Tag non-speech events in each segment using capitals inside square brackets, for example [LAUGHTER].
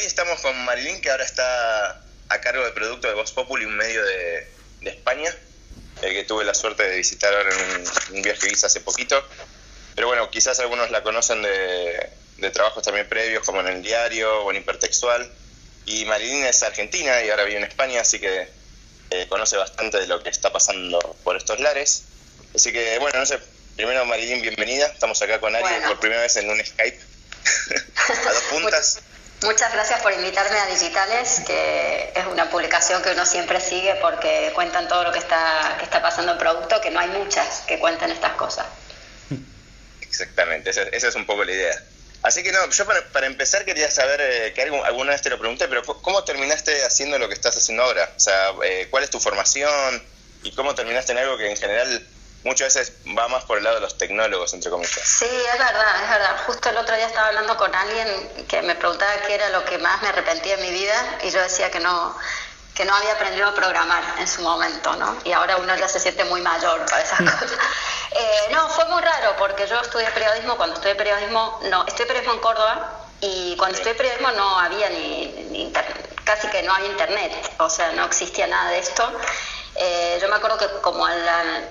hoy estamos con Marilyn, que ahora está a cargo del producto de Voz Populi, un medio de, España, el que tuve la suerte de visitar ahora en un, viaje que hice hace poquito. Pero bueno, quizás algunos la conocen de, trabajos también previos, como en el diario o en Hipertextual. Y Marilyn es argentina y ahora vive en España, así que eh, conoce bastante de lo que está pasando por estos lares. Así que, bueno, no sé, primero Marilyn, bienvenida. Estamos acá con Ari por primera vez en un Skype [LAUGHS] a dos [LAUGHS] puntas. Muchas gracias por invitarme a Digitales, que es una publicación que uno siempre sigue porque cuentan todo lo que está, que está pasando en producto, que no hay muchas que cuenten estas cosas. Exactamente, esa, es un poco la idea. Así que no, yo para, empezar quería saber, eh, que alguna vez te lo pregunté, pero ¿cómo terminaste haciendo lo que estás haciendo ahora? O sea, eh, ¿cuál es tu formación y cómo terminaste en algo que en general muchas veces va más por el lado de los tecnólogos, entre comillas. Sí, es verdad, es verdad. Justo el otro día estaba hablando con alguien que me preguntaba qué era lo que más me arrepentía en mi vida y yo decía que no que no había aprendido a programar en su momento, ¿no? Y ahora uno ya se siente muy mayor para esas [LAUGHS] cosas. Eh, no, fue muy raro porque yo estudié periodismo, cuando estudié periodismo, no, estudié periodismo en Córdoba y cuando estudié periodismo no había ni, casi que no había internet, o sea, no existía nada de esto. Eh, yo me acuerdo que como al,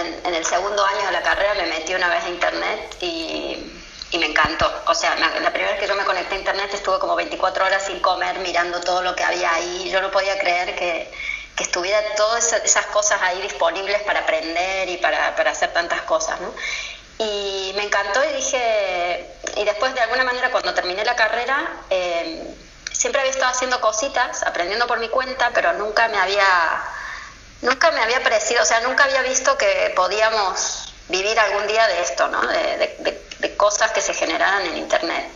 en, el segundo año de la carrera me metí una vez a internet y, me encantó. O sea, la primera vez que yo me conecté a internet estuve como 24 horas sin comer, mirando todo lo que había ahí. Yo no podía creer que, que estuviera todas esas cosas ahí disponibles para aprender y para, para hacer tantas cosas, ¿no? Y me encantó y dije, y después de alguna manera cuando terminé la carrera, eh, siempre había estado haciendo cositas, aprendiendo por mi cuenta, pero nunca me había nunca me había parecido, o sea, nunca había visto que podíamos vivir algún día de esto, ¿no? De, cosas que se generaran en Internet.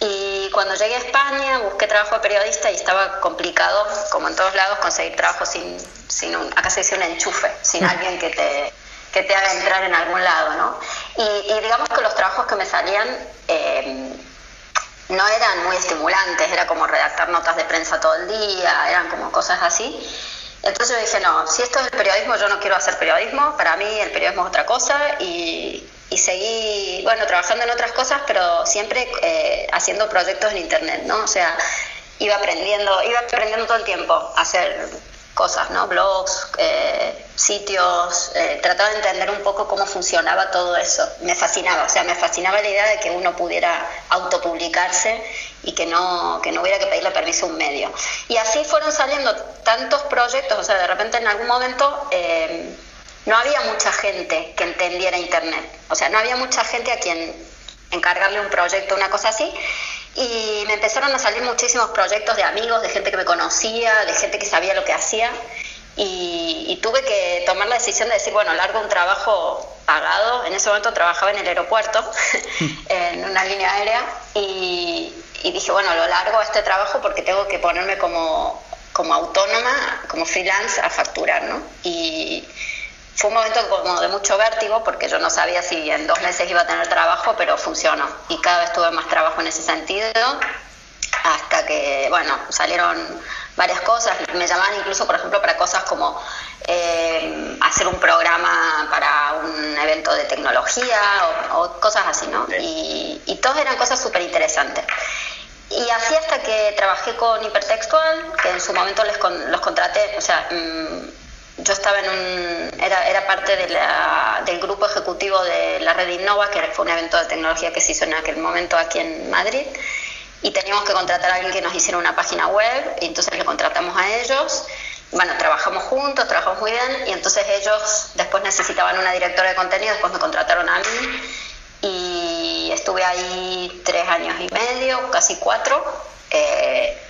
Y cuando llegué a España busqué trabajo de periodista y estaba complicado, como en todos lados, conseguir trabajo sin, sin un, acá se dice un enchufe, sin alguien que te, que te haga entrar en algún lado, ¿no? Y, digamos que los trabajos que me salían eh, no eran muy estimulantes, era como redactar notas de prensa todo el día, eran como cosas así. Entonces dije, no, si esto es el periodismo, yo no quiero hacer periodismo, para mí el periodismo es otra cosa y, seguí, bueno, trabajando en otras cosas, pero siempre eh, haciendo proyectos en Internet, ¿no? O sea, iba aprendiendo, iba aprendiendo todo el tiempo a hacer cosas, ¿no? Blogs, eh, sitios, eh, trataba de entender un poco cómo funcionaba todo eso. Me fascinaba, o sea, me fascinaba la idea de que uno pudiera autopublicarse y que no, que no hubiera que pedirle permiso a un medio. Y así fueron saliendo tantos proyectos, o sea, de repente en algún momento eh, no había mucha gente que entendiera Internet, o sea, no había mucha gente a quien encargarle un proyecto, una cosa así. Y me empezaron a salir muchísimos proyectos de amigos, de gente que me conocía, de gente que sabía lo que hacía. Y, tuve que tomar la decisión de decir, bueno, largo un trabajo pagado. En ese momento trabajaba en el aeropuerto, [LAUGHS] en una línea aérea, y, dije, bueno, lo largo este trabajo porque tengo que ponerme como, como autónoma, como freelance a facturar, ¿no? Fue un momento como de mucho vértigo porque yo no sabía si en dos meses iba a tener trabajo, pero funcionó. Y cada vez tuve más trabajo en ese sentido, hasta que, bueno, salieron varias cosas. Me llamaban incluso, por ejemplo, para cosas como eh, hacer un programa para un evento de tecnología o, cosas así, ¿no? Y, y todas eran cosas súper interesantes. Y así hasta que trabajé con Hipertextual, que en su momento les los contraté, o sea, mm, yo estaba en un, era, era parte del grupo ejecutivo de la red Innova, que fue un evento de tecnología que se hizo en aquel momento aquí en Madrid, y teníamos que contratar a alguien que nos hiciera una página web, y entonces le contratamos a ellos. Bueno, trabajamos juntos, trabajamos muy bien, y entonces ellos después necesitaban una directora de contenido, después me contrataron a mí, y estuve ahí tres años y medio, casi cuatro. Eh,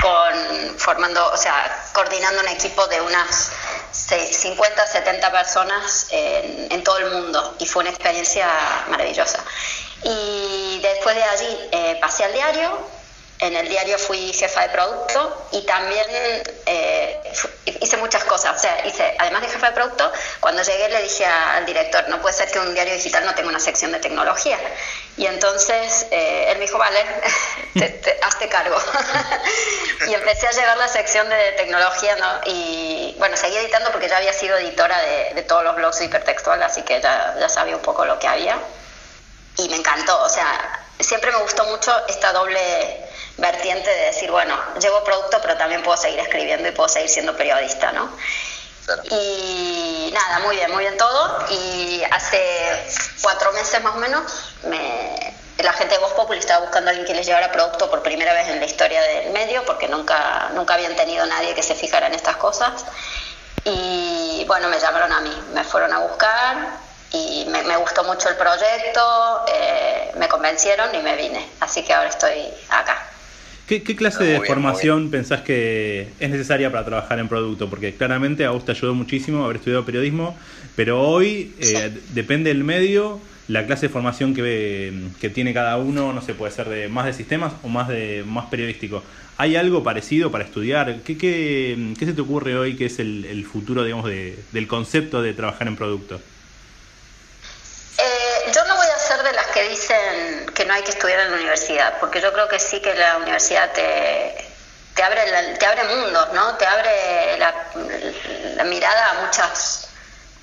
con formando, o sea, coordinando un equipo de unas 50, 70 personas en, todo el mundo y fue una experiencia maravillosa. Y después de allí eh, pasé al diario, en el diario fui jefa de producto y también eh, hice muchas cosas. O sea, hice, además de jefa de producto, cuando llegué le dije al director, no puede ser que un diario digital no tenga una sección de tecnología. Y entonces eh, él me dijo, vale, [LAUGHS] hazte cargo. [LAUGHS] y empecé a llevar la sección de tecnología, ¿no? Y bueno, seguí editando porque ya había sido editora de, todos los blogs hipertextual, así que ya, ya sabía un poco lo que había. y me encantó. O sea, siempre me gustó mucho esta doble vertiente de decir, bueno, llevo producto, pero también puedo seguir escribiendo y puedo seguir siendo periodista, ¿no? Y nada, muy bien, muy bien todo. Y hace cuatro meses más o menos, me, la gente de Voz Populi estaba buscando a alguien que les llevara producto por primera vez en la historia del medio, porque nunca, nunca habían tenido nadie que se fijara en estas cosas. Y bueno, me llamaron a mí, me fueron a buscar y me, gustó mucho el proyecto, eh, me convencieron y me vine. Así que ahora estoy acá. ¿Qué, clase de formación pensás que es necesaria para trabajar en producto? Porque claramente a vos te ayudó muchísimo haber estudiado periodismo, pero hoy eh, depende del medio, la clase de formación que, que tiene cada uno, no sé, puede ser de más de sistemas o más de más periodístico. ¿Hay algo parecido para estudiar? ¿Qué, qué, qué se te ocurre hoy que es el, el futuro, digamos, de, del concepto de trabajar en producto? que dicen que no hay que estudiar en la universidad, porque yo creo que sí que la universidad te, te abre te abre mundos, ¿no? Te abre la, mirada a muchas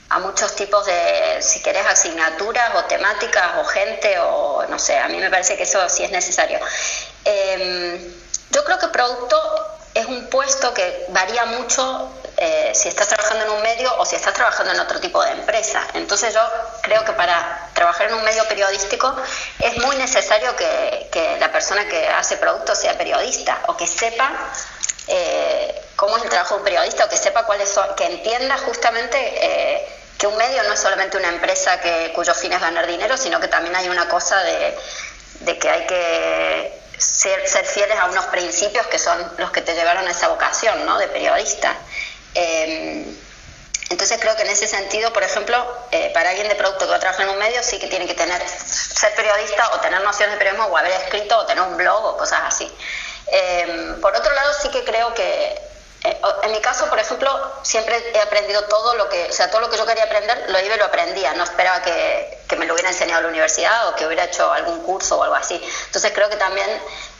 a muchos tipos de, si querés, asignaturas o temáticas o gente o no sé, a mí me parece que eso sí es necesario. Em, yo creo que producto es un puesto que varía mucho eh, si estás trabajando en un medio o si estás trabajando en otro tipo de empresa. Entonces yo creo que para trabajar en un medio periodístico es muy necesario que, la persona que hace producto sea periodista o que sepa eh, cómo es el trabajo de un periodista o que sepa cuáles son, que entienda justamente eh, que un medio no es solamente una empresa que, cuyo fin es ganar dinero, sino que también hay una cosa de, de que hay que ser, ser, fieles a unos principios que son los que te llevaron a esa vocación ¿no? de periodista. Em, entonces creo que en ese sentido, por ejemplo, eh, para alguien de producto que va a trabajar en un medio, sí que tiene que tener, ser periodista o tener nociones de periodismo o haber escrito o tener un blog o cosas así. Em, por otro lado, sí que creo que, eh, en mi caso, por ejemplo, siempre he aprendido todo lo que, o sea, todo lo que yo quería aprender, lo iba y lo aprendía. No esperaba que, me lo hubiera enseñado la universidad o que hubiera hecho algún curso o algo así. Entonces creo que también,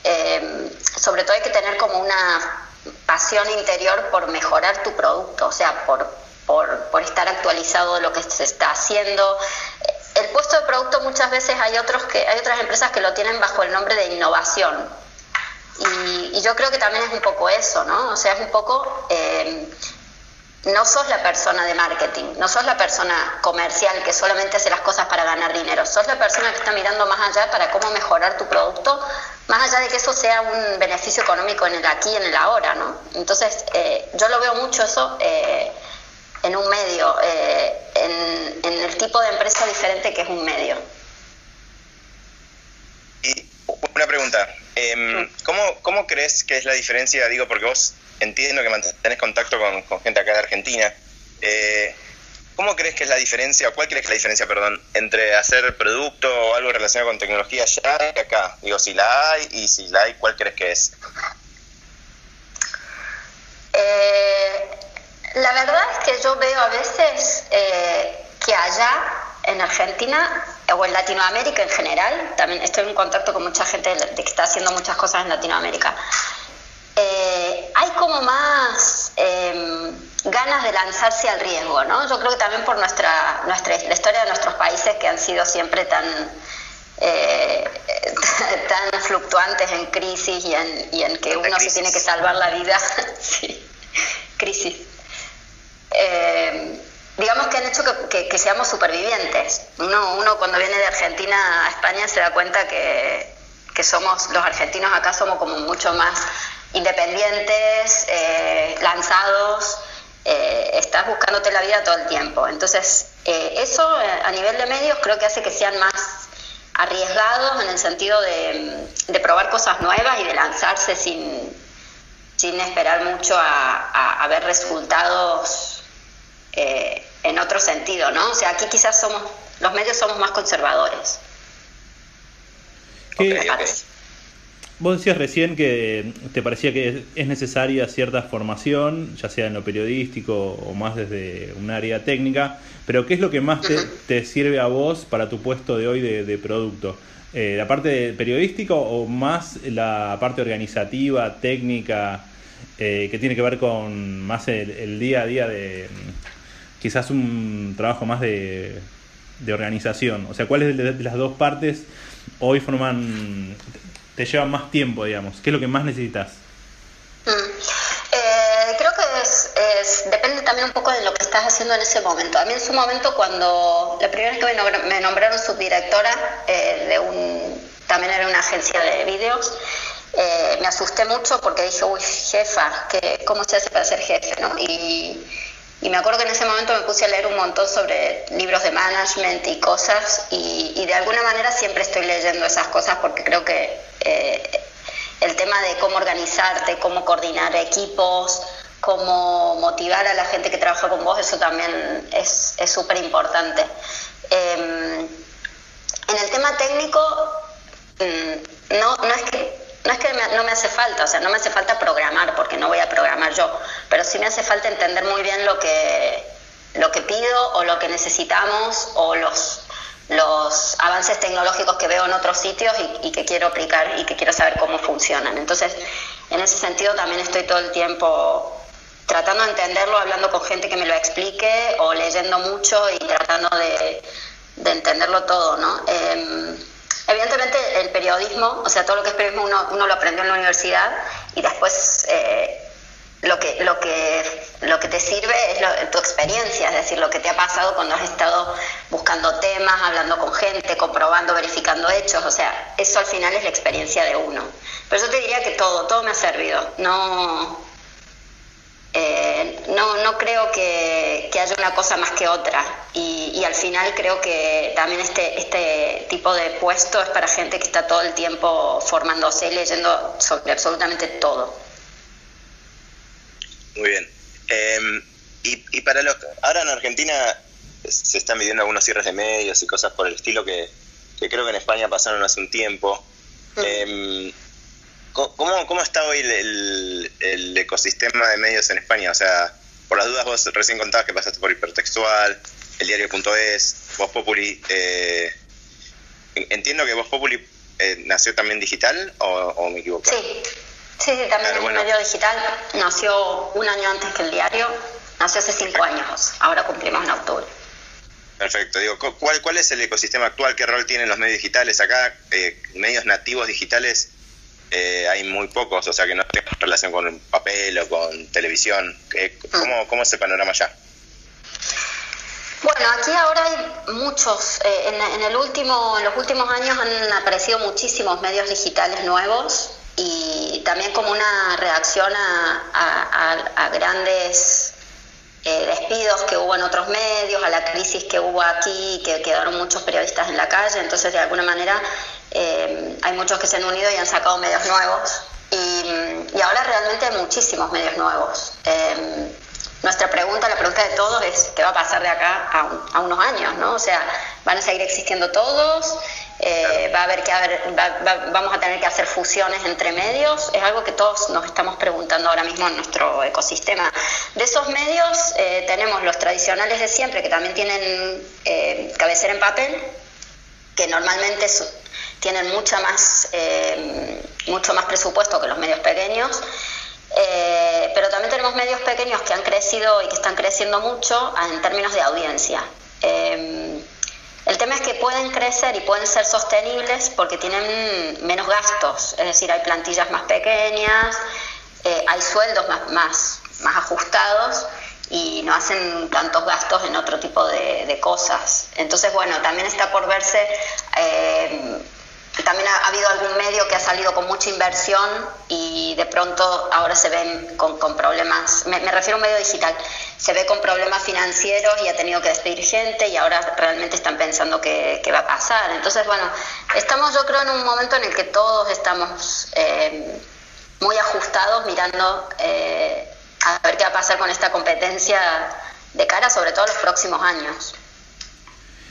em, sobre todo hay que tener como una pasión interior por mejorar tu producto, o sea, por, por, estar actualizado de lo que se está haciendo. El puesto de producto muchas veces hay otros que hay otras empresas que lo tienen bajo el nombre de innovación. Y, yo creo que también es un poco eso, ¿no? O sea, es un poco eh, no sos la persona de marketing, no sos la persona comercial que solamente hace las cosas para ganar dinero, sos la persona que está mirando más allá para cómo mejorar tu producto, más allá de que eso sea un beneficio económico en el aquí y en el ahora, ¿no? Entonces, eh, yo lo veo mucho eso eh, en un medio, eh, en, el tipo de empresa diferente que es un medio. Y una pregunta, em, ¿cómo, ¿cómo crees que es la diferencia? Digo, porque vos entiendo que mantenés contacto con, gente acá de Argentina. ¿Cómo crees que es la diferencia, cuál crees que es la diferencia, perdón, entre hacer producto o algo relacionado con tecnología allá y acá? Digo, si la hay y si la hay, ¿cuál crees que es? Eh, la verdad es que yo veo a veces eh, que allá, en Argentina, o en Latinoamérica en general, también estoy en contacto con mucha gente que está haciendo muchas cosas en Latinoamérica, eh, hay como más em, ganas de lanzarse al riesgo, ¿no? Yo creo que también por nuestra, nuestra la historia de nuestros países que han sido siempre tan, eh, [LAUGHS] tan fluctuantes en crisis y en, y en que uno se tiene que salvar la vida. [LAUGHS] sí, crisis. Em, digamos que han hecho que, que, seamos supervivientes. Uno, uno cuando viene de Argentina a España se da cuenta que, que somos, los argentinos acá somos como mucho más independientes, eh, lanzados, eh, estás buscándote la vida todo el tiempo. Entonces, eh, eso a nivel de medios creo que hace que sean más arriesgados en el sentido de, probar cosas nuevas y de lanzarse sin, sin esperar mucho a, ver resultados en otro sentido, ¿no? O sea, aquí quizás somos, los medios somos más conservadores. Vos decías recién que te parecía que es necesaria cierta formación, ya sea en lo periodístico o más desde un área técnica, pero ¿qué es lo que más te, sirve a vos para tu puesto de hoy de, producto? Eh, ¿La parte periodística o más la parte organizativa, técnica, eh, que tiene que ver con más el, día a día de quizás un trabajo más de de organización? O sea, ¿cuáles de, las dos partes hoy forman, te llevan más tiempo, digamos? ¿Qué es lo que más necesitas? Mm. Eh, creo que es, depende también un poco de lo que estás haciendo en ese momento. A mí en su momento, cuando la primera vez que me nombraron subdirectora eh, de un, también era una agencia de vídeos, eh, me asusté mucho porque dije, uy, jefa, que, ¿cómo se hace para ser jefe? ¿no? Y, y, me acuerdo que en ese momento me puse a leer un montón sobre libros de management y cosas y, de alguna manera siempre estoy leyendo esas cosas porque creo que eh, el tema de cómo organizarte, cómo coordinar equipos, cómo motivar a la gente que trabaja con vos, eso también es súper importante. Em, en el tema técnico, mm, no, no es que no es que no me hace falta, o sea, no me hace falta programar porque no voy a programar yo, pero sí me hace falta entender muy bien lo que, lo que pido o lo que necesitamos o los, los avances tecnológicos que veo en otros sitios y, que quiero aplicar y que quiero saber cómo funcionan. Entonces, en ese sentido también estoy todo el tiempo tratando de entenderlo, hablando con gente que me lo explique o leyendo mucho y tratando de, entenderlo todo, ¿no? Em, Evidentemente el periodismo, o sea, todo lo que es periodismo uno, uno lo aprendió en la universidad y después eh, lo, que, lo, que, lo que te sirve es tu experiencia, es decir, lo que te ha pasado cuando has estado buscando temas, hablando con gente, comprobando, verificando hechos, o sea, eso al final es la experiencia de uno. Pero yo te diría que todo, todo me ha servido. No, eh, no, no creo que, haya una cosa más que otra y, al final creo que también este, este tipo de puesto es para gente que está todo el tiempo formándose y leyendo sobre absolutamente todo. Muy bien. Em, y, para los... Ahora en Argentina se están midiendo algunos cierres de medios y cosas por el estilo que, creo que en España pasaron hace un tiempo. Mm. ¿Cómo, cómo está hoy el, ecosistema de medios en España? O sea, por las dudas vos recién contabas que pasaste por Hipertextual, el diario.es, Voz Populi. Eh, entiendo que Voz Populi eh, nació también digital o, me equivoco. Sí, sí, también es un medio digital. Nació un año antes que el diario. Nació hace cinco años. Ahora cumplimos en octubre. Perfecto. Digo, ¿cuál, ¿cuál es el ecosistema actual? ¿Qué rol tienen los medios digitales acá? Eh, medios nativos digitales eh, hay muy pocos, o sea que no tengan relación con papel o con televisión. ¿Cómo, cómo es el panorama ya? Bueno, aquí ahora hay muchos, eh, en, el último, en los últimos años han aparecido muchísimos medios digitales nuevos y también como una reacción a, grandes eh, despidos que hubo en otros medios, a la crisis que hubo aquí, que quedaron muchos periodistas en la calle, entonces de alguna manera eh, hay muchos que se han unido y han sacado medios nuevos y, ahora realmente hay muchísimos medios nuevos. Eh, nuestra pregunta, la pregunta de todos es qué va a pasar de acá a, unos años, ¿no? O sea, van a seguir existiendo todos, eh, va a haber que haber, vamos a tener que hacer fusiones entre medios, es algo que todos nos estamos preguntando ahora mismo en nuestro ecosistema. De esos medios tenemos los tradicionales de siempre, que también tienen cabecera en papel, que normalmente tienen mucha más, eh, mucho más presupuesto que los medios pequeños. Eh, pero también tenemos medios pequeños que han crecido y que están creciendo mucho en términos de audiencia. Eh, el tema es que pueden crecer y pueden ser sostenibles porque tienen menos gastos, es decir, hay plantillas más pequeñas, hay sueldos más, más, más ajustados y no hacen tantos gastos en otro tipo de, cosas. Entonces, bueno, también está por verse también ha, habido algún medio que ha salido con mucha inversión y de pronto ahora se ven con, problemas, me, refiero a un medio digital, se ve con problemas financieros y ha tenido que despedir gente y ahora realmente están pensando qué, va a pasar. Entonces, bueno, estamos yo creo en un momento en el que todos estamos eh, muy ajustados mirando eh, a ver qué va a pasar con esta competencia de cara sobre todo a los próximos años.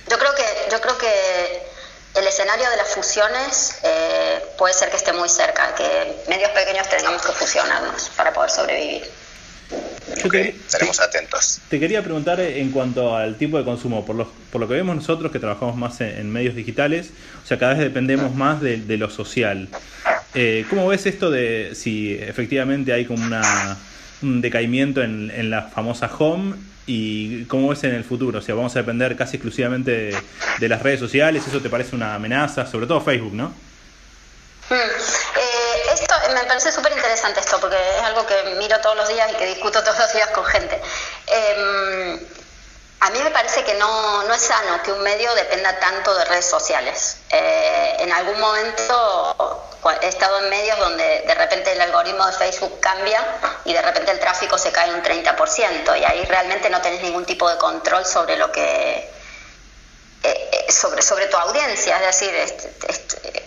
Yo creo que, yo creo que el escenario de las fusiones eh, puede ser que esté muy cerca, que medios pequeños tengamos que fusionarnos para poder sobrevivir. estaremos atentos. Te quería preguntar en cuanto al tipo de consumo, por lo, por lo que vemos nosotros que trabajamos más en, medios digitales, o sea, cada vez dependemos más de, lo social. Eh, ¿Cómo ves esto de si efectivamente hay como una, un decaimiento en, en la famosa home y cómo ves en el futuro? O sea, vamos a depender casi exclusivamente de, las redes sociales, ¿eso te parece una amenaza? Sobre todo Facebook, ¿no? Mm, eh, esto me parece súper interesante esto, porque es algo que miro todos los días y que discuto [LAUGHS] todos los días con gente. Em, a mí me parece que no, no, es sano que un medio dependa tanto de redes sociales. Eh, en algún momento he estado en medios donde de repente el algoritmo de Facebook cambia y de repente el tráfico se cae un 30% y ahí realmente no tenés ningún tipo de control sobre lo que eh, eh, sobre, sobre tu audiencia, es decir,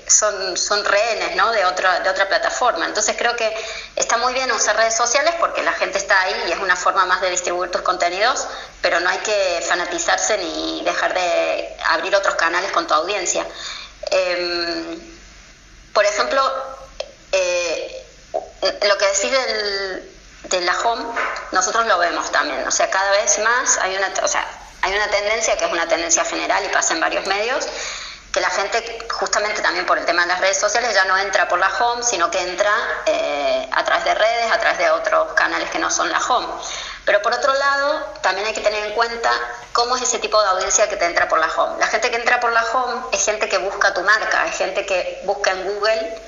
son, son rehenes ¿no? de, otra, de otra plataforma. Entonces creo que está muy bien usar redes sociales porque la gente está ahí y es una forma más de distribuir tus contenidos, pero no hay que fanatizarse ni dejar de abrir otros canales con tu audiencia. Em, por ejemplo, eh, lo que decís de la home, nosotros lo vemos también. O sea, cada vez más hay una, o sea, hay una tendencia que es una tendencia general y pasa en varios medios, que la gente, justamente también por el tema de las redes sociales, ya no entra por la home, sino que entra eh, a través de redes, a través de otros canales que no son la home. Pero por otro lado, también hay que tener en cuenta cómo es ese tipo de audiencia que te entra por la home. La gente que entra por la home es gente que busca tu marca, es gente que busca en Google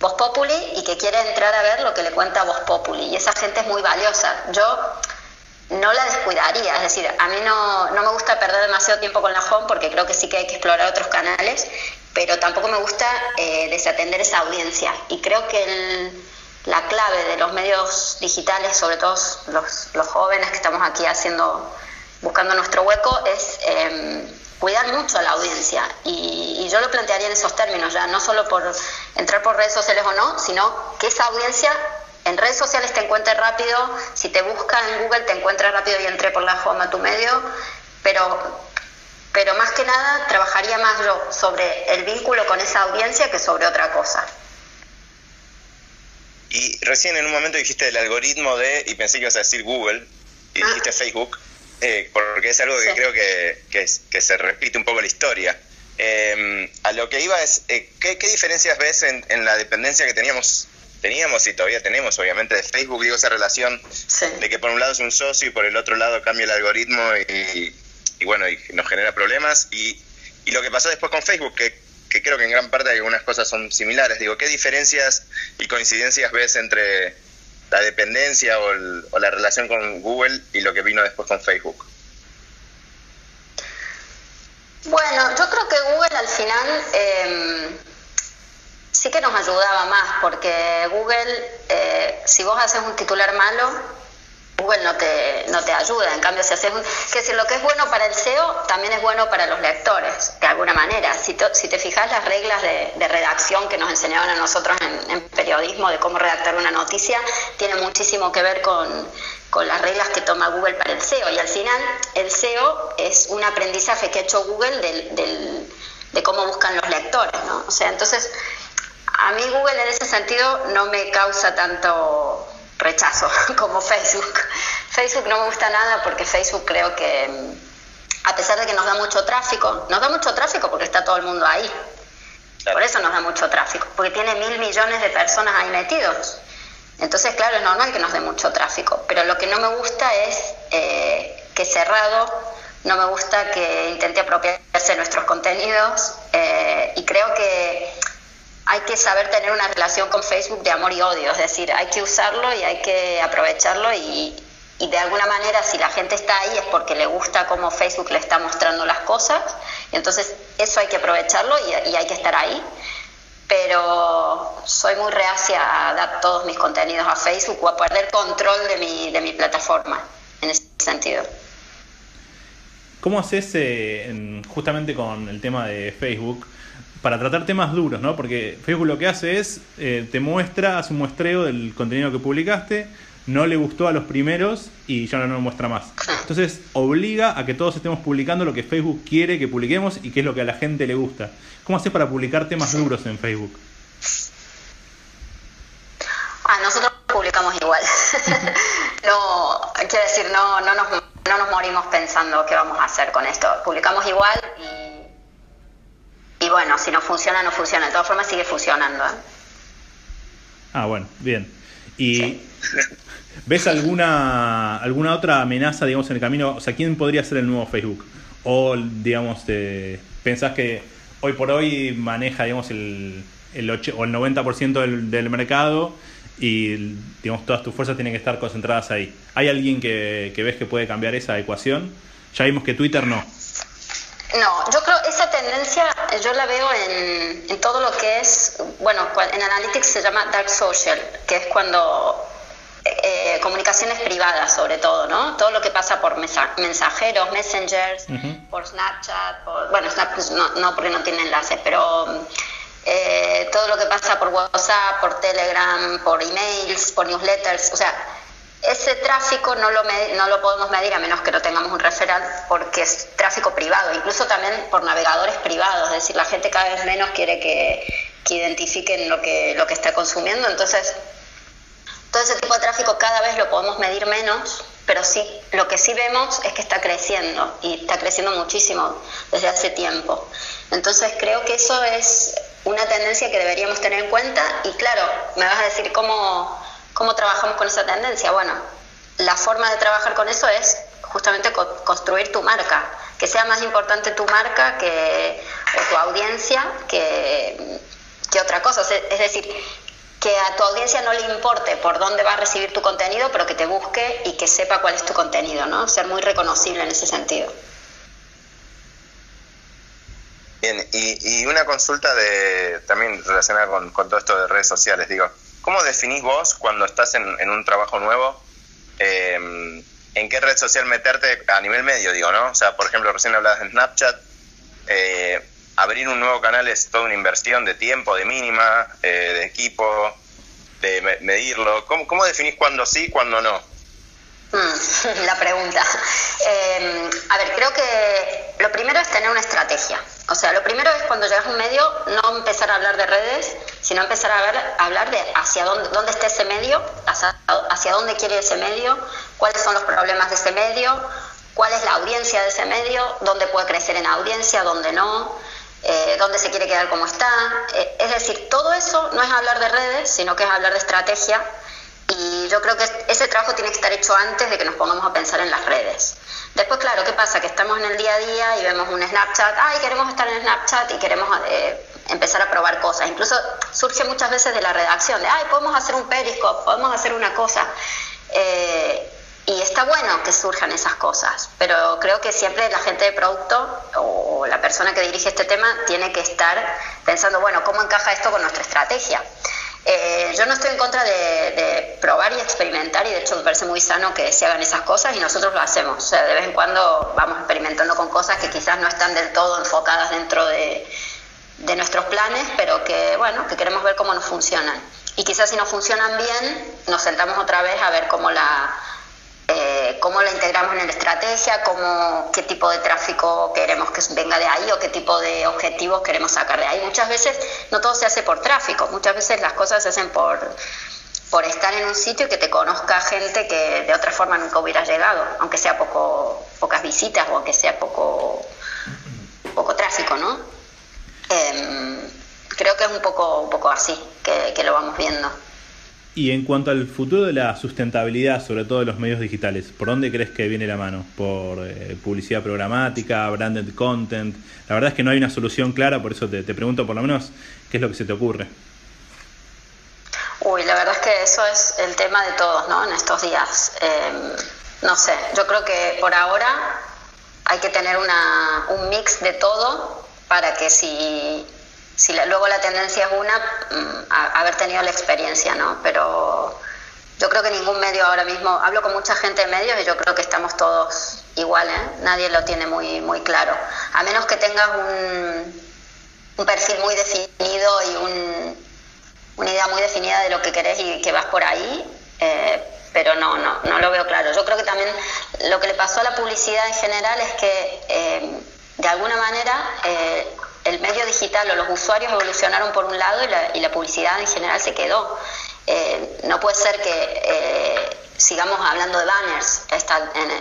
Voz Populi y que quiere entrar a ver lo que le cuenta Voz Populi. Y esa gente es muy valiosa. Yo no la descuidaría, es decir, a mí no, no me gusta perder demasiado tiempo con la home porque creo que sí que hay que explorar otros canales, pero tampoco me gusta eh, desatender esa audiencia. Y creo que la clave de los medios digitales, sobre todo los, los, jóvenes que estamos aquí haciendo, buscando nuestro hueco, es em, cuidar mucho a la audiencia. Y, y, yo lo plantearía en esos términos, ya no solo por entrar por redes sociales o no, sino que esa audiencia en redes sociales te encuentre rápido, si te busca en Google te encuentra rápido y entré por la home a tu medio, pero, pero más que nada trabajaría más yo sobre el vínculo con esa audiencia que sobre otra cosa. Y recién en un momento dijiste el algoritmo de, y pensé que ibas a decir Google, y ah. dijiste Facebook, eh, porque es algo que creo que, que, se repite un poco la historia. Em, a lo que iba es, eh, ¿qué, diferencias ves en, en, la dependencia que teníamos teníamos y todavía tenemos, obviamente, de Facebook, digo, esa relación de que por un lado es un socio y por el otro lado cambia el algoritmo y, bueno, y nos genera problemas. Y, y, lo que pasó después con Facebook, que, que, creo que en gran parte algunas cosas son similares. Digo, ¿qué diferencias y coincidencias ves entre la dependencia o, la relación con Google y lo que vino después con Facebook? Bueno, yo creo que Google al final... Eh, sí que nos ayudaba más, porque Google, eh, si vos haces un titular malo, Google no te, no te ayuda. En cambio, si haces que si lo que es bueno para el SEO también es bueno para los lectores, de alguna manera. Si, si te fijas las reglas de, redacción que nos enseñaban a nosotros en, periodismo de cómo redactar una noticia, tiene muchísimo que ver con, con las reglas que toma Google para el SEO. Y al final, el SEO es un aprendizaje que ha hecho Google del, de cómo buscan los lectores, ¿no? O sea, entonces a mí Google en ese sentido no me causa tanto rechazo [LAUGHS] como Facebook. Facebook no me gusta nada porque Facebook creo que, a pesar de que nos da mucho tráfico, nos da mucho tráfico porque está todo el mundo ahí. Por eso nos da mucho tráfico, porque tiene mil millones de personas ahí metidos. Entonces, claro, es normal que nos dé mucho tráfico, pero lo que no me gusta es eh, que cerrado, no me gusta que intente apropiarse de nuestros contenidos eh, y creo que hay que saber tener una relación con Facebook de amor y odio, es decir, hay que usarlo y hay que aprovecharlo y, de alguna manera si la gente está ahí es porque le gusta cómo Facebook le está mostrando las cosas, entonces eso hay que aprovecharlo y, hay que estar ahí, pero soy muy reacia a dar todos mis contenidos a Facebook o a perder control de mi, de mi plataforma en ese sentido. ¿Cómo haces eh, justamente con el tema de Facebook? Para tratar temas duros, ¿no? Porque Facebook lo que hace es, eh, te muestra, hace un muestreo del contenido que publicaste, no le gustó a los primeros y ya no nos muestra más. Entonces obliga a que todos estemos publicando lo que Facebook quiere que publiquemos y que es lo que a la gente le gusta. ¿Cómo haces para publicar temas duros en Facebook? Ah, nosotros publicamos igual. [LAUGHS] no, quiero decir, no, no, nos, no nos morimos pensando qué vamos a hacer con esto. Publicamos igual y y bueno, si no funciona, no funciona. De todas formas, sigue funcionando. ¿eh? Ah, bueno, bien. ¿Y ves alguna, alguna otra amenaza, digamos, en el camino? O sea, ¿quién podría ser el nuevo Facebook? O, digamos, pensás que hoy por hoy maneja, digamos, el, el, 8, o el 90% del, del mercado y digamos todas tus fuerzas tienen que estar concentradas ahí. ¿Hay alguien que, que, ves que puede cambiar esa ecuación? Ya vimos que Twitter no. No, yo creo tendencia yo la veo en, en todo lo que es, bueno, en Analytics se llama Dark Social, que es cuando eh, comunicaciones privadas sobre todo, ¿no? Todo lo que pasa por mensajeros, messengers, por Snapchat, por, bueno, Snapchat no, no, porque no tiene enlaces, pero eh, todo lo que pasa por WhatsApp, por Telegram, por emails, por newsletters, o sea, ese tráfico no lo, no lo podemos medir a menos que no tengamos un referral porque es tráfico privado, incluso también por navegadores privados, es decir, la gente cada vez menos quiere que, que identifiquen lo que, lo que está consumiendo, entonces todo ese tipo de tráfico cada vez lo podemos medir menos, pero sí, lo que sí vemos es que está creciendo y está creciendo muchísimo desde hace tiempo. Entonces creo que eso es una tendencia que deberíamos tener en cuenta y claro, me vas a decir cómo, cómo trabajamos con esa tendencia. Bueno, la forma de trabajar con eso es justamente construir tu marca, que sea más importante tu marca que, o tu audiencia que, otra cosa. Es decir, que a tu audiencia no le importe por dónde va a recibir tu contenido, pero que te busque y que sepa cuál es tu contenido, ¿no? Ser muy reconocible en ese sentido. Bien, y, una consulta de también relacionada con, todo esto de redes sociales, digo, ¿cómo definís vos cuando estás en, un trabajo nuevo? Em, ¿En qué red social meterte a nivel medio, digo, no? O sea, por ejemplo, recién hablabas de Snapchat, eh, abrir un nuevo canal es toda una inversión de tiempo, de mínima, eh, de equipo, de medirlo. ¿Cómo, ¿Cómo definís cuándo sí cuándo no? Mm, la pregunta. Em, a ver, creo que lo primero es tener una estrategia. O sea, lo primero es cuando llegas a un medio, no empezar a hablar de redes, sino empezar a, ver, hablar de hacia dónde, dónde está ese medio, hacia, hacia dónde quiere ese medio, cuáles son los problemas de ese medio, cuál es la audiencia de ese medio, dónde puede crecer en audiencia, dónde no eh, dónde se quiere quedar como está. Eh, es decir, todo eso no es hablar de redes, sino que es hablar de estrategia. Y yo creo que ese trabajo tiene que estar hecho antes de que nos pongamos a pensar en las redes. Después, claro, ¿qué pasa? Que estamos en el día a día y vemos un Snapchat, ay, queremos estar en Snapchat y queremos eh, empezar a probar cosas. Incluso surge muchas veces de la redacción, de, ay, podemos hacer un Periscope, podemos hacer una cosa. Eh, y está bueno que surjan esas cosas, pero creo que siempre la gente de producto o la persona que dirige este tema tiene que estar pensando, bueno, ¿cómo encaja esto con nuestra estrategia? Eh, yo no estoy en contra de, probar y experimentar y de hecho me parece muy sano que se hagan esas cosas y nosotros lo hacemos. O sea, de vez en cuando vamos experimentando con cosas que quizás no están del todo enfocadas dentro de, de nuestros planes, pero que, bueno, que queremos ver cómo nos funcionan. Y quizás si no funcionan bien, nos sentamos otra vez a ver cómo la cómo la integramos en la estrategia, cómo, qué tipo de tráfico queremos que venga de ahí o qué tipo de objetivos queremos sacar de ahí. Muchas veces no todo se hace por tráfico, muchas veces las cosas se hacen por, por estar en un sitio y que te conozca gente que de otra forma nunca hubiera llegado, aunque sea poco, pocas visitas o aunque sea poco, poco tráfico, ¿no? Em, creo que es un poco, un poco así que lo vamos viendo. Y en cuanto al futuro de la sustentabilidad, sobre todo de los medios digitales, ¿por dónde crees que viene la mano? ¿Por eh, publicidad programática, branded content? La verdad es que no hay una solución clara, por eso te, pregunto por lo menos qué es lo que se te ocurre. Uy, la verdad es que eso es el tema de todos, ¿no? En estos días. Em, no sé, yo creo que por ahora hay que tener una, un mix de todo para que si si luego la tendencia es una, mm, haber tenido la experiencia, ¿no? Pero yo creo que ningún medio ahora mismo, hablo con mucha gente de medios y yo creo que estamos todos igual, ¿eh? Nadie lo tiene muy, muy claro. A menos que tengas un, un perfil muy definido y un, una idea muy definida de lo que querés y que vas por ahí, eh, pero no, no, no lo veo claro. Yo creo que también lo que le pasó a la publicidad en general es que eh, de alguna manera eh, el medio digital o los usuarios evolucionaron por un lado y la, publicidad en general se quedó. Eh, no puede ser que eh, sigamos hablando de banners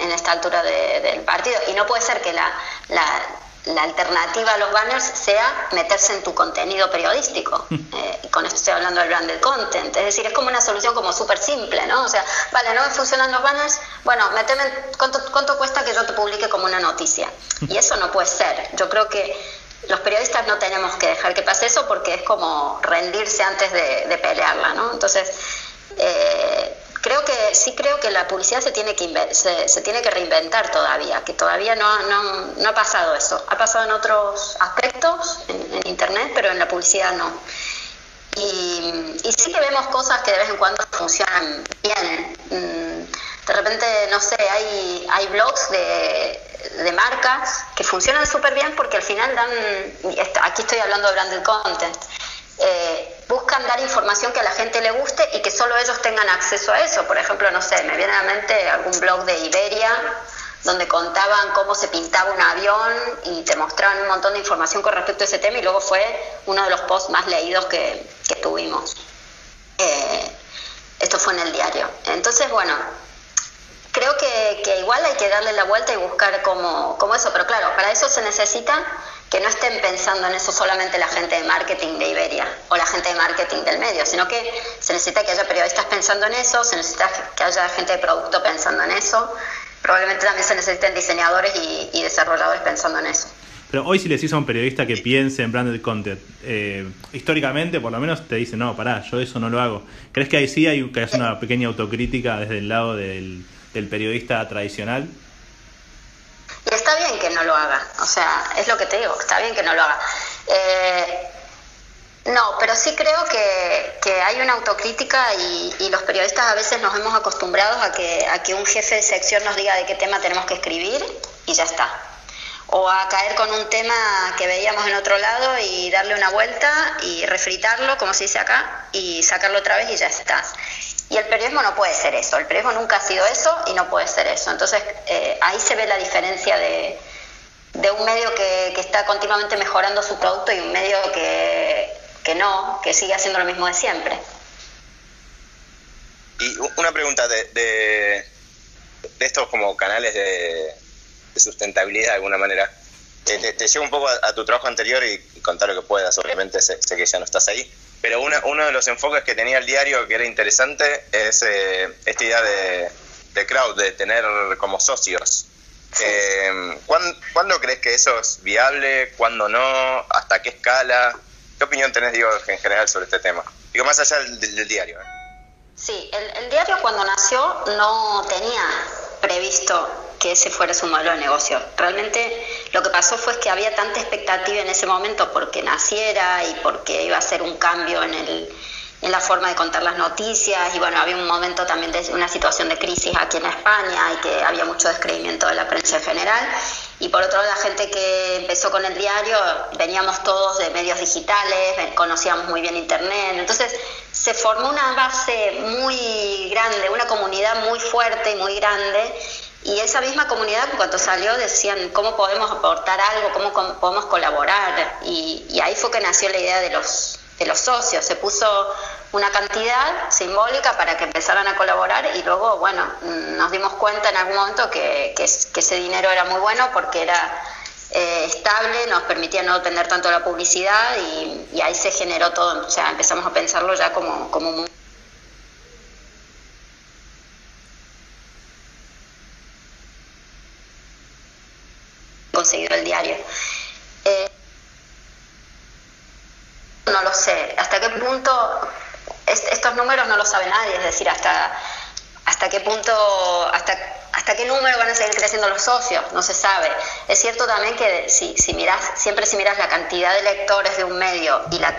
en, esta altura del partido y no puede ser que la, la alternativa a los banners sea meterse en tu contenido periodístico. [LAUGHS] Eh, y con esto estoy hablando del branded content. Es decir, es como una solución como súper simple, ¿no? O sea, vale, no me funcionan los banners, bueno, meteme, ¿cuánto, ¿cuánto cuesta que yo te publique como una noticia? Y eso no puede ser. Yo creo que los periodistas no tenemos que dejar que pase eso porque es como rendirse antes de, pelearla, ¿no? Entonces, eh, creo que sí creo que la publicidad se tiene que se, tiene que reinventar todavía, que todavía no, no, ha pasado eso. Ha pasado en otros aspectos, en, internet, pero en la publicidad no. Y, y, sí que vemos cosas que de vez en cuando funcionan bien. Mm, de repente, no sé, hay, hay blogs de, de marcas que funcionan súper bien porque al final dan, aquí estoy hablando de branded content, eh, buscan dar información que a la gente le guste y que solo ellos tengan acceso a eso. Por ejemplo, no sé, me viene a la mente algún blog de Iberia donde contaban cómo se pintaba un avión y te mostraban un montón de información con respecto a ese tema y luego fue uno de los posts más leídos que, tuvimos. Eh, esto fue en el diario. Entonces, bueno, creo que, que, igual hay que darle la vuelta y buscar como, como eso, pero claro, para eso se necesita que no estén pensando en eso solamente la gente de marketing de Iberia o la gente de marketing del medio, sino que se necesita que haya periodistas pensando en eso, se necesita que haya gente de producto pensando en eso, probablemente también se necesiten diseñadores y, desarrolladores pensando en eso. Pero hoy si le decís a un periodista que piense en branded content, eh, históricamente por lo menos te dice, no, pará, yo eso no lo hago. ¿Crees que ahí sí hay que hacer una pequeña autocrítica desde el lado del, del periodista tradicional? Y está bien que no lo haga, o sea, es lo que te digo, está bien que no lo haga. Eh, no, pero sí creo que, que hay una autocrítica y, y, los periodistas a veces nos hemos acostumbrado a que, a que un jefe de sección nos diga de qué tema tenemos que escribir y ya está. O a caer con un tema que veíamos en otro lado y darle una vuelta y refritarlo, como se dice acá, y sacarlo otra vez y ya está. Y el periodismo no puede ser eso, el periodismo nunca ha sido eso y no puede ser eso. Entonces eh, ahí se ve la diferencia de, un medio que, está continuamente mejorando su producto y un medio que, no, que sigue haciendo lo mismo de siempre. Y una pregunta de, de, estos como canales de, sustentabilidad de alguna manera. Te, te, llevo un poco a, tu trabajo anterior y, contar lo que puedas, obviamente sé que ya no estás ahí pero uno de los enfoques que tenía el diario que era interesante es eh, esta idea de, crowd, de tener como socios. Eh, ¿cuándo, crees que eso es viable? ¿Cuándo no? ¿Hasta qué escala? ¿Qué opinión tenés, digo, en general sobre este tema? Digo, más allá del, diario. ¿eh? Sí, el diario cuando nació no tenía previsto que ese fuera su modelo de negocio. Realmente lo que pasó fue que había tanta expectativa en ese momento porque naciera y porque iba a ser un cambio en, el, en la forma de contar las noticias y bueno, había un momento también de una situación de crisis aquí en España y que había mucho descreimiento de la prensa en general. Y por otro lado, la gente que empezó con el diario, veníamos todos de medios digitales, conocíamos muy bien Internet, entonces se formó una base muy grande, una comunidad muy fuerte y muy grande. Y esa misma comunidad cuando salió decían cómo podemos aportar algo, cómo podemos colaborar. Y, ahí fue que nació la idea de los, de los socios. Se puso una cantidad simbólica para que empezaran a colaborar y luego, bueno, nos dimos cuenta en algún momento que, que, ese dinero era muy bueno porque era eh, estable, nos permitía no tener tanto la publicidad y, ahí se generó todo. O sea, empezamos a pensarlo ya como, como un conseguido el diario. Eh, no lo sé, hasta qué punto, estos números no lo sabe nadie, es decir, hasta, hasta qué punto, hasta, hasta qué número van a seguir creciendo los socios, no se sabe. Es cierto también que si, si miras, siempre si miras la cantidad de lectores de un medio y la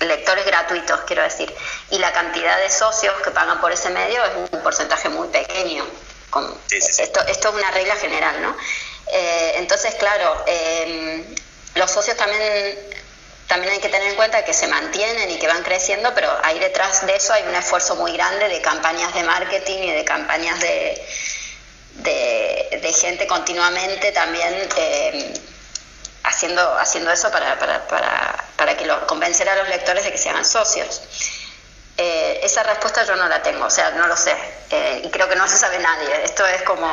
lectores gratuitos, quiero decir, y la cantidad de socios que pagan por ese medio es un porcentaje muy pequeño. Esto, esto es una regla general, ¿no? Eh, entonces, claro, em, los socios también, también hay que tener en cuenta que se mantienen y que van creciendo, pero ahí detrás de eso hay un esfuerzo muy grande de campañas de marketing y de campañas de, de, gente continuamente también em, haciendo, haciendo eso para, para, para, para que lo, convencer a los lectores de que se hagan socios. Eh, esa respuesta yo no la tengo, o sea, no lo sé. Eh, y creo que no se sabe nadie. Esto es como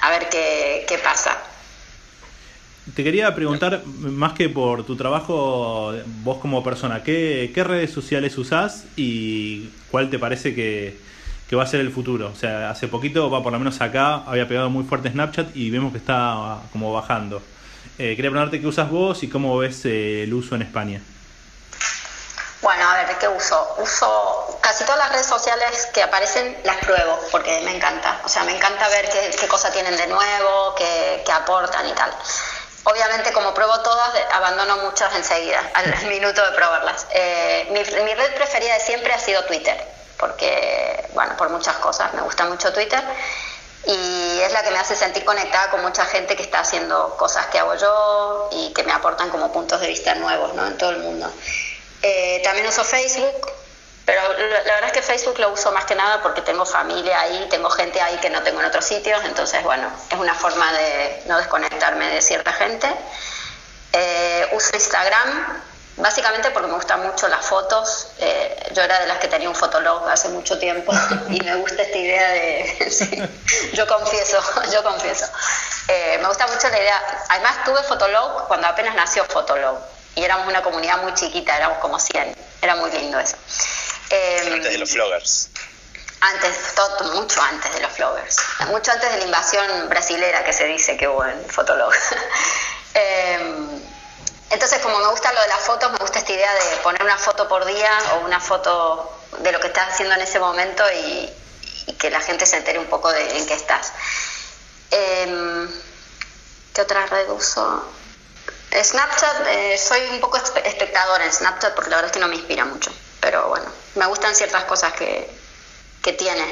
a ver qué, qué pasa. Te quería preguntar, más que por tu trabajo, vos como persona, ¿qué, qué redes sociales usás y cuál te parece que, va a ser el futuro? O sea, hace poquito, va por lo menos acá, había pegado muy fuerte Snapchat y vemos que está como bajando. Eh, quería preguntarte qué usas vos y cómo ves eh, el uso en España. Bueno, a ver, ¿qué uso? Uso casi todas las redes sociales que aparecen, las pruebo, porque me encanta. O sea, me encanta ver qué, qué cosa tienen de nuevo, qué, qué, aportan y tal. Obviamente, como pruebo todas, abandono muchas enseguida, al [LAUGHS] minuto de probarlas. Eh, mi, mi red preferida de siempre ha sido Twitter, porque, bueno, por muchas cosas. Me gusta mucho Twitter y es la que me hace sentir conectada con mucha gente que está haciendo cosas que hago yo y que me aportan como puntos de vista nuevos ¿no? en todo el mundo. Eh, también uso Facebook, pero la verdad es que Facebook lo uso más que nada porque tengo familia ahí, tengo gente ahí que no tengo en otros sitios, entonces bueno, es una forma de no desconectarme de cierta gente. Eh, uso Instagram básicamente porque me gustan mucho las fotos. Eh, yo era de las que tenía un fotolog hace mucho tiempo y me gusta esta idea de... [LAUGHS] sí, yo confieso, [LAUGHS] yo confieso. Eh, me gusta mucho la idea. Además tuve fotolog cuando apenas nació fotolog y éramos una comunidad muy chiquita, éramos como 100. Era muy lindo eso. Eh, antes de los vloggers. Antes, todo, mucho antes de los vloggers. Mucho antes de la invasión brasilera que se dice que hubo en Fotolog. [LAUGHS] entonces, como me gusta lo de las fotos, me gusta esta idea de poner una foto por día o una foto de lo que estás haciendo en ese momento y, y que la gente se entere un poco de en qué estás. Eh, ¿Qué otra red uso? Snapchat, eh, soy un poco espectadora en Snapchat porque la verdad es que no me inspira mucho, pero bueno, me gustan ciertas cosas que, que tiene.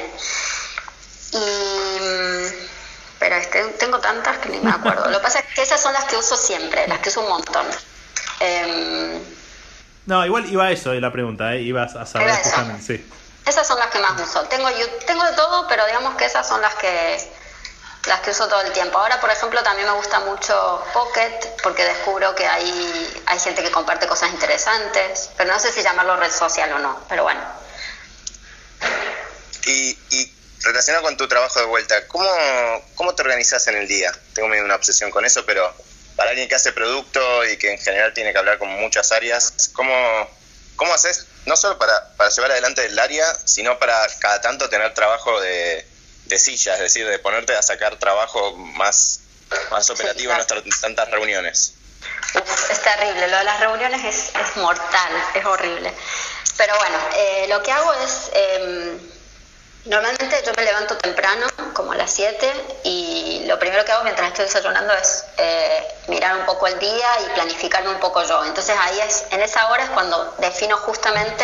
Y, pero este, tengo tantas que ni me acuerdo. Lo que pasa es que esas son las que uso siempre, las que uso un montón. Eh, no, igual iba a eso la pregunta, ¿eh? ibas a saber justamente, sí. Esas son las que más uso. Tengo, tengo de todo, pero digamos que esas son las que las que uso todo el tiempo. Ahora, por ejemplo, también me gusta mucho Pocket porque descubro que hay, hay gente que comparte cosas interesantes, pero no sé si llamarlo red social o no, pero bueno. Y, y relacionado con tu trabajo de vuelta, ¿cómo, ¿cómo te organizas en el día? Tengo medio una obsesión con eso, pero para alguien que hace producto y que en general tiene que hablar con muchas áreas, ¿cómo, cómo haces no solo para, para llevar adelante el área, sino para cada tanto tener trabajo de de silla, es decir, de ponerte a sacar trabajo más, más operativo en tantas reuniones. es terrible, lo de las reuniones es, es mortal, es horrible. Pero bueno, eh, lo que hago es, eh, normalmente yo me levanto temprano, como a las 7, y lo primero que hago mientras estoy desayunando es eh, mirar un poco el día y planificarme un poco yo. Entonces ahí es, en esa hora es cuando defino justamente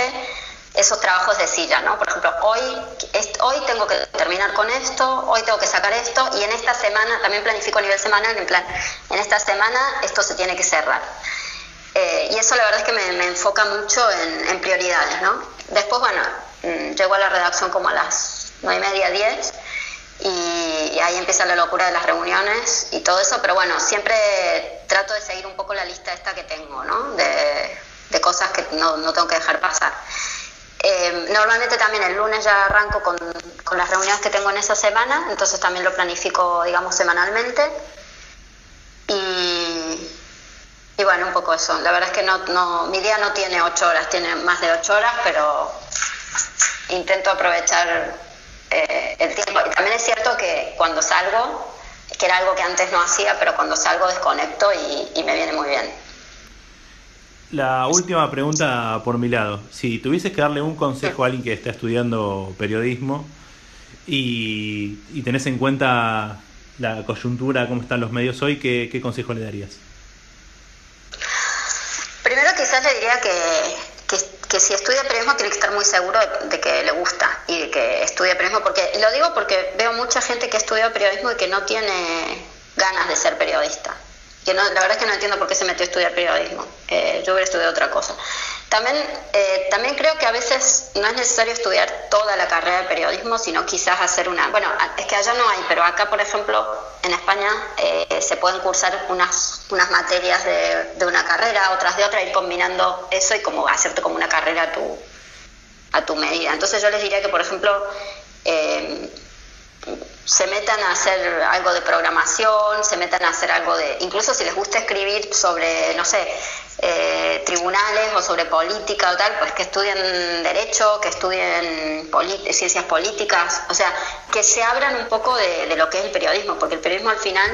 esos trabajos de silla, ¿no? Por ejemplo, hoy, hoy tengo que terminar con esto, hoy tengo que sacar esto y en esta semana, también planifico a nivel semanal, en plan, en esta semana esto se tiene que cerrar. Eh, y eso la verdad es que me, enfoca mucho en, prioridades, ¿no? Después, bueno, mm, llego a la redacción como a las nueve y media, diez, y, ahí empieza la locura de las reuniones y todo eso, pero bueno, siempre trato de seguir un poco la lista esta que tengo, ¿no? De, de cosas que no, no tengo que dejar pasar. Eh, normalmente también el lunes ya arranco con, las reuniones que tengo en esa semana, entonces también lo planifico, digamos, semanalmente. Y, bueno, un poco eso. La verdad es que no, no, mi día no tiene ocho horas, tiene más de ocho horas, pero intento aprovechar eh, el tiempo. Y también es cierto que cuando salgo, que era algo que antes no hacía, pero cuando salgo desconecto y me viene muy bien. La última pregunta por mi lado. Si tuvieses que darle un consejo a alguien que está estudiando periodismo y, tenés en cuenta la coyuntura, cómo están los medios hoy, ¿qué, consejo le darías? Primero quizás le diría que, que, si estudia periodismo tiene que estar muy seguro de, de, que le gusta y de que estudia periodismo, porque lo digo porque veo mucha gente que estudia periodismo y que no tiene ganas de ser periodista que no, la verdad es que no entiendo por qué se metió a estudiar periodismo. Eh, yo hubiera estudiado otra cosa. También, eh, también creo que a veces no es necesario estudiar toda la carrera de periodismo, sino quizás hacer una... Bueno, es que allá no hay, pero acá, por ejemplo, en España eh, se pueden cursar unas, unas materias de, de, una carrera, otras de otra, ir combinando eso y como hacerte como una carrera a a tu medida. Entonces yo les diría que, por ejemplo, se metan a hacer algo de programación, se metan a hacer algo de, incluso si les gusta escribir sobre, no sé, eh, tribunales o sobre política o tal, pues que estudien derecho, que estudien ciencias políticas, o sea, que se abran un poco de, lo que es el periodismo, porque el periodismo al final,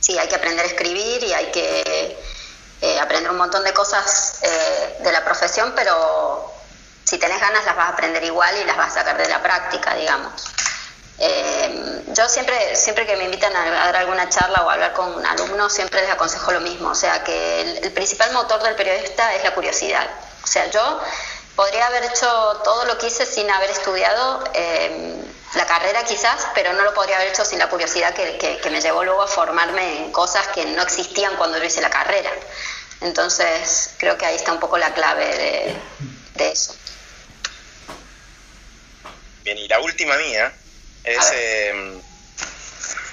sí, hay que aprender a escribir y hay que eh, aprender un montón de cosas eh, de la profesión, pero si tenés ganas las vas a aprender igual y las vas a sacar de la práctica, digamos. Eh, yo siempre, siempre que me invitan a, dar alguna charla o hablar con alumnos, siempre les aconsejo lo mismo, o sea que el, principal motor del periodista es la curiosidad. O sea, yo podría haber hecho todo lo que hice sin haber estudiado eh, la carrera quizás, pero no lo podría haber hecho sin la curiosidad que, me llevó luego a formarme en cosas que no existían cuando yo hice la carrera. Entonces, creo que ahí está un poco la clave de eso. Bien, y la última mía es, em,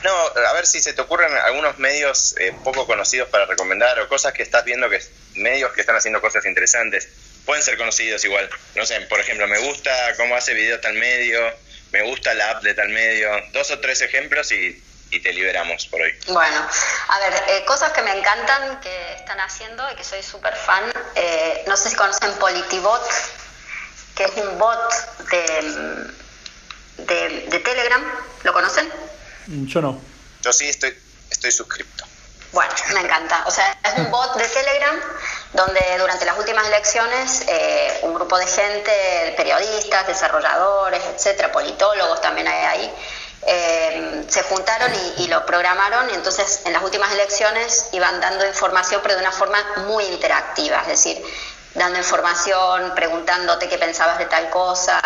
no, a ver si se te ocurren algunos medios eh, poco conocidos para recomendar o cosas que estás viendo que medios que están haciendo cosas interesantes. Pueden ser conocidos igual. No sé, por ejemplo, me gusta cómo hace video tal medio, me gusta la app de tal medio. Dos o tres ejemplos y, te liberamos por hoy. Bueno, a ver, eh, cosas que me encantan que están haciendo y que soy súper fan. Eh, no sé si conocen Politibot, que es un bot de de, Telegram. ¿Lo conocen? Yo no. Yo sí estoy, estoy suscrito. Bueno, me encanta. O sea, es un bot de Telegram donde durante las últimas elecciones eh, un grupo de gente, periodistas, desarrolladores, etcétera, politólogos también hay ahí, eh, se juntaron y, y, lo programaron y entonces en las últimas elecciones iban dando información pero de una forma muy interactiva, es decir, dando información, preguntándote qué pensabas de tal cosa,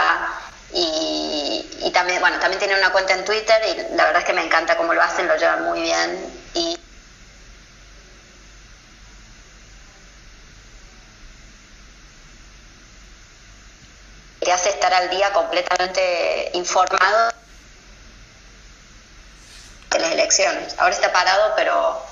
y, también, bueno, también tiene una cuenta en Twitter y la verdad es que me encanta cómo lo hacen, lo llevan muy bien y te hace estar al día completamente informado de las elecciones. Ahora está parado, pero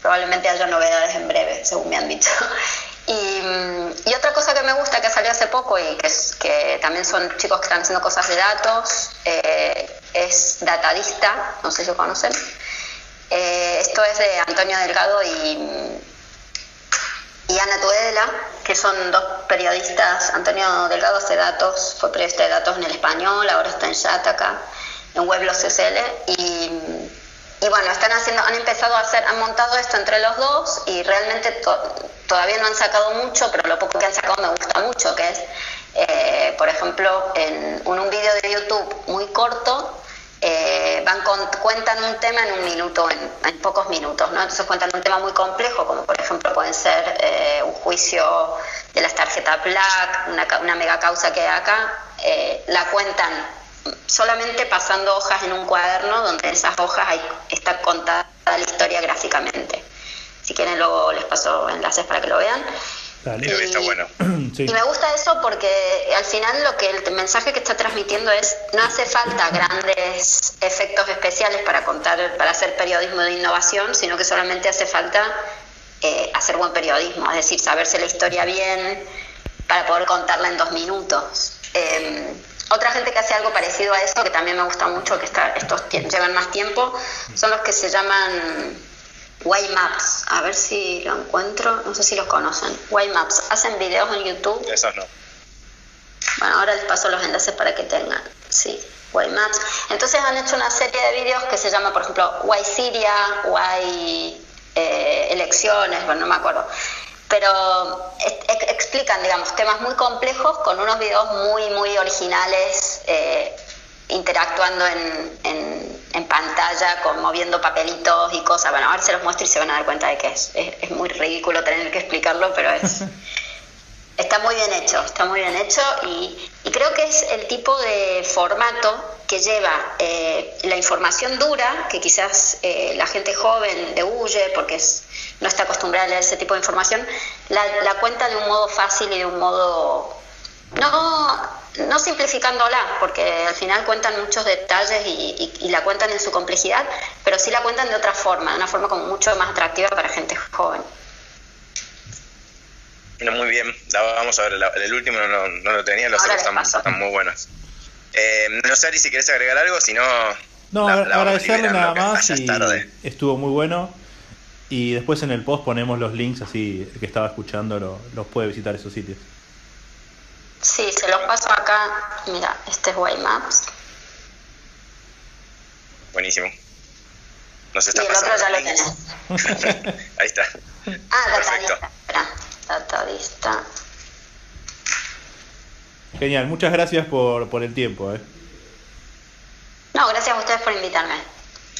probablemente haya novedades en breve, según me han dicho. [LAUGHS] Y, otra cosa que me gusta que salió hace poco y que, que también son chicos que están haciendo cosas de datos eh, es Datadista, no sé si lo conocen. Eh, esto es de Antonio Delgado y, y Ana Tudela, que son dos periodistas. Antonio Delgado hace datos, fue periodista de datos en el español, ahora está en Shataka, en Weblos SL. Y, y bueno, están haciendo, han empezado a hacer, han montado esto entre los dos y realmente todavía no han sacado mucho, pero lo poco que han sacado me gusta mucho, que es, eh, por ejemplo, en un, vídeo de YouTube muy corto, eh, van cuentan un tema en un minuto, en, pocos minutos, ¿no? Entonces cuentan un tema muy complejo, como por ejemplo pueden ser eh, un juicio de las tarjetas Black, una, una mega causa que hay acá, la cuentan solamente pasando hojas en un cuaderno donde en esas hojas hay, está contada la historia gráficamente. Si quieren luego les paso enlaces para que lo vean. Y, está bueno. [CLEARS THROAT] y me gusta eso porque al final lo que el mensaje que está transmitiendo es no hace falta grandes efectos especiales para contar, para hacer periodismo de innovación, sino que solamente hace falta eh, hacer buen periodismo, es decir, saberse la historia bien para poder contarla en dos minutos. Em, otra gente que hace algo parecido a eso, que también me gusta mucho, que está, estos llevan más tiempo, son los que se llaman Maps. A ver si lo encuentro, no sé si los conocen. Maps. Hacen videos en YouTube. Esos no. Bueno, ahora les paso los enlaces para que tengan. Sí, Maps. Entonces han hecho una serie de videos que se llama, por ejemplo, Why Siria, Why eh, Elecciones, bueno, no me acuerdo pero explican, digamos, temas muy complejos con unos videos muy, muy originales, eh, interactuando en, en, pantalla, con, moviendo papelitos y cosas. Bueno, ahora se los muestro y se van a dar cuenta de que es, es, muy ridículo tener que explicarlo, pero es... [LAUGHS] Está muy bien hecho, está muy bien hecho y, creo que es el tipo de formato que lleva eh, la información dura, que quizás eh, la gente joven le huye porque no está acostumbrada a leer ese tipo de información, la, cuenta de un modo fácil y de un modo no, no simplificándola, porque al final cuentan muchos detalles y, la cuentan en su complejidad, pero sí la cuentan de otra forma, de una forma como mucho más atractiva para gente joven. Muy bien, vamos a ver, el último no, no, lo tenía, los otros están, están, muy buenos. Eh, no sé, Ari, si quieres agregar algo, si no, No, agradecerle nada más y estuvo muy bueno. Y después en el post ponemos los links, así el que estaba escuchando lo, los puede visitar esos sitios. Sí, se los paso acá. Mira, este es Waymaps. Buenísimo. Nos está y el otro ya lo tenés. [LAUGHS] Ahí está. Ah, Datadista. Datadista. Genial, muchas gracias por, por el tiempo. ¿eh? No, gracias a ustedes por invitarme.